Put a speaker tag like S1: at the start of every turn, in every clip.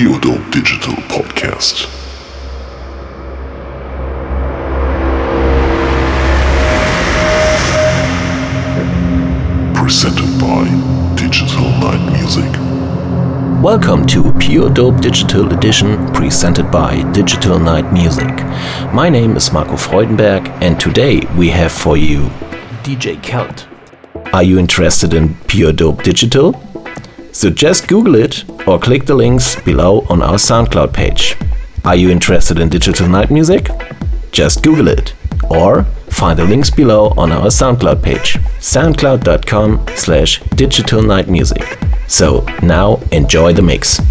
S1: Pure Dope Digital Podcast. Presented by Digital Night Music.
S2: Welcome to Pure Dope Digital Edition presented by Digital Night Music. My name is Marco Freudenberg and today we have for you DJ Kelt. Are you interested in Pure Dope Digital? So just Google it or click the links below on our SoundCloud page. Are you interested in Digital Night Music? Just Google it or find the links below on our SoundCloud page, soundcloud.com slash digital night music. So now enjoy the mix.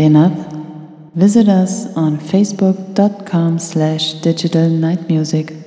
S3: Enough? Visit us on facebook.com slash digital night music.